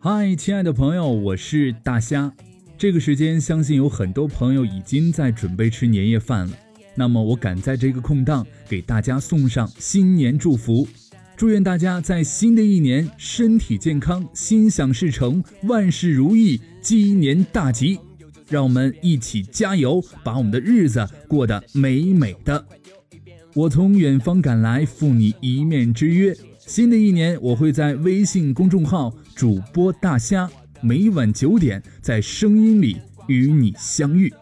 嗨，亲爱的朋友，我是大虾。这个时间，相信有很多朋友已经在准备吃年夜饭了。那么，我赶在这个空档，给大家送上新年祝福，祝愿大家在新的一年身体健康，心想事成，万事如意，鸡年大吉。让我们一起加油，把我们的日子过得美美的。我从远方赶来，赴你一面之约。新的一年，我会在微信公众号主播大虾，每晚九点在声音里与你相遇。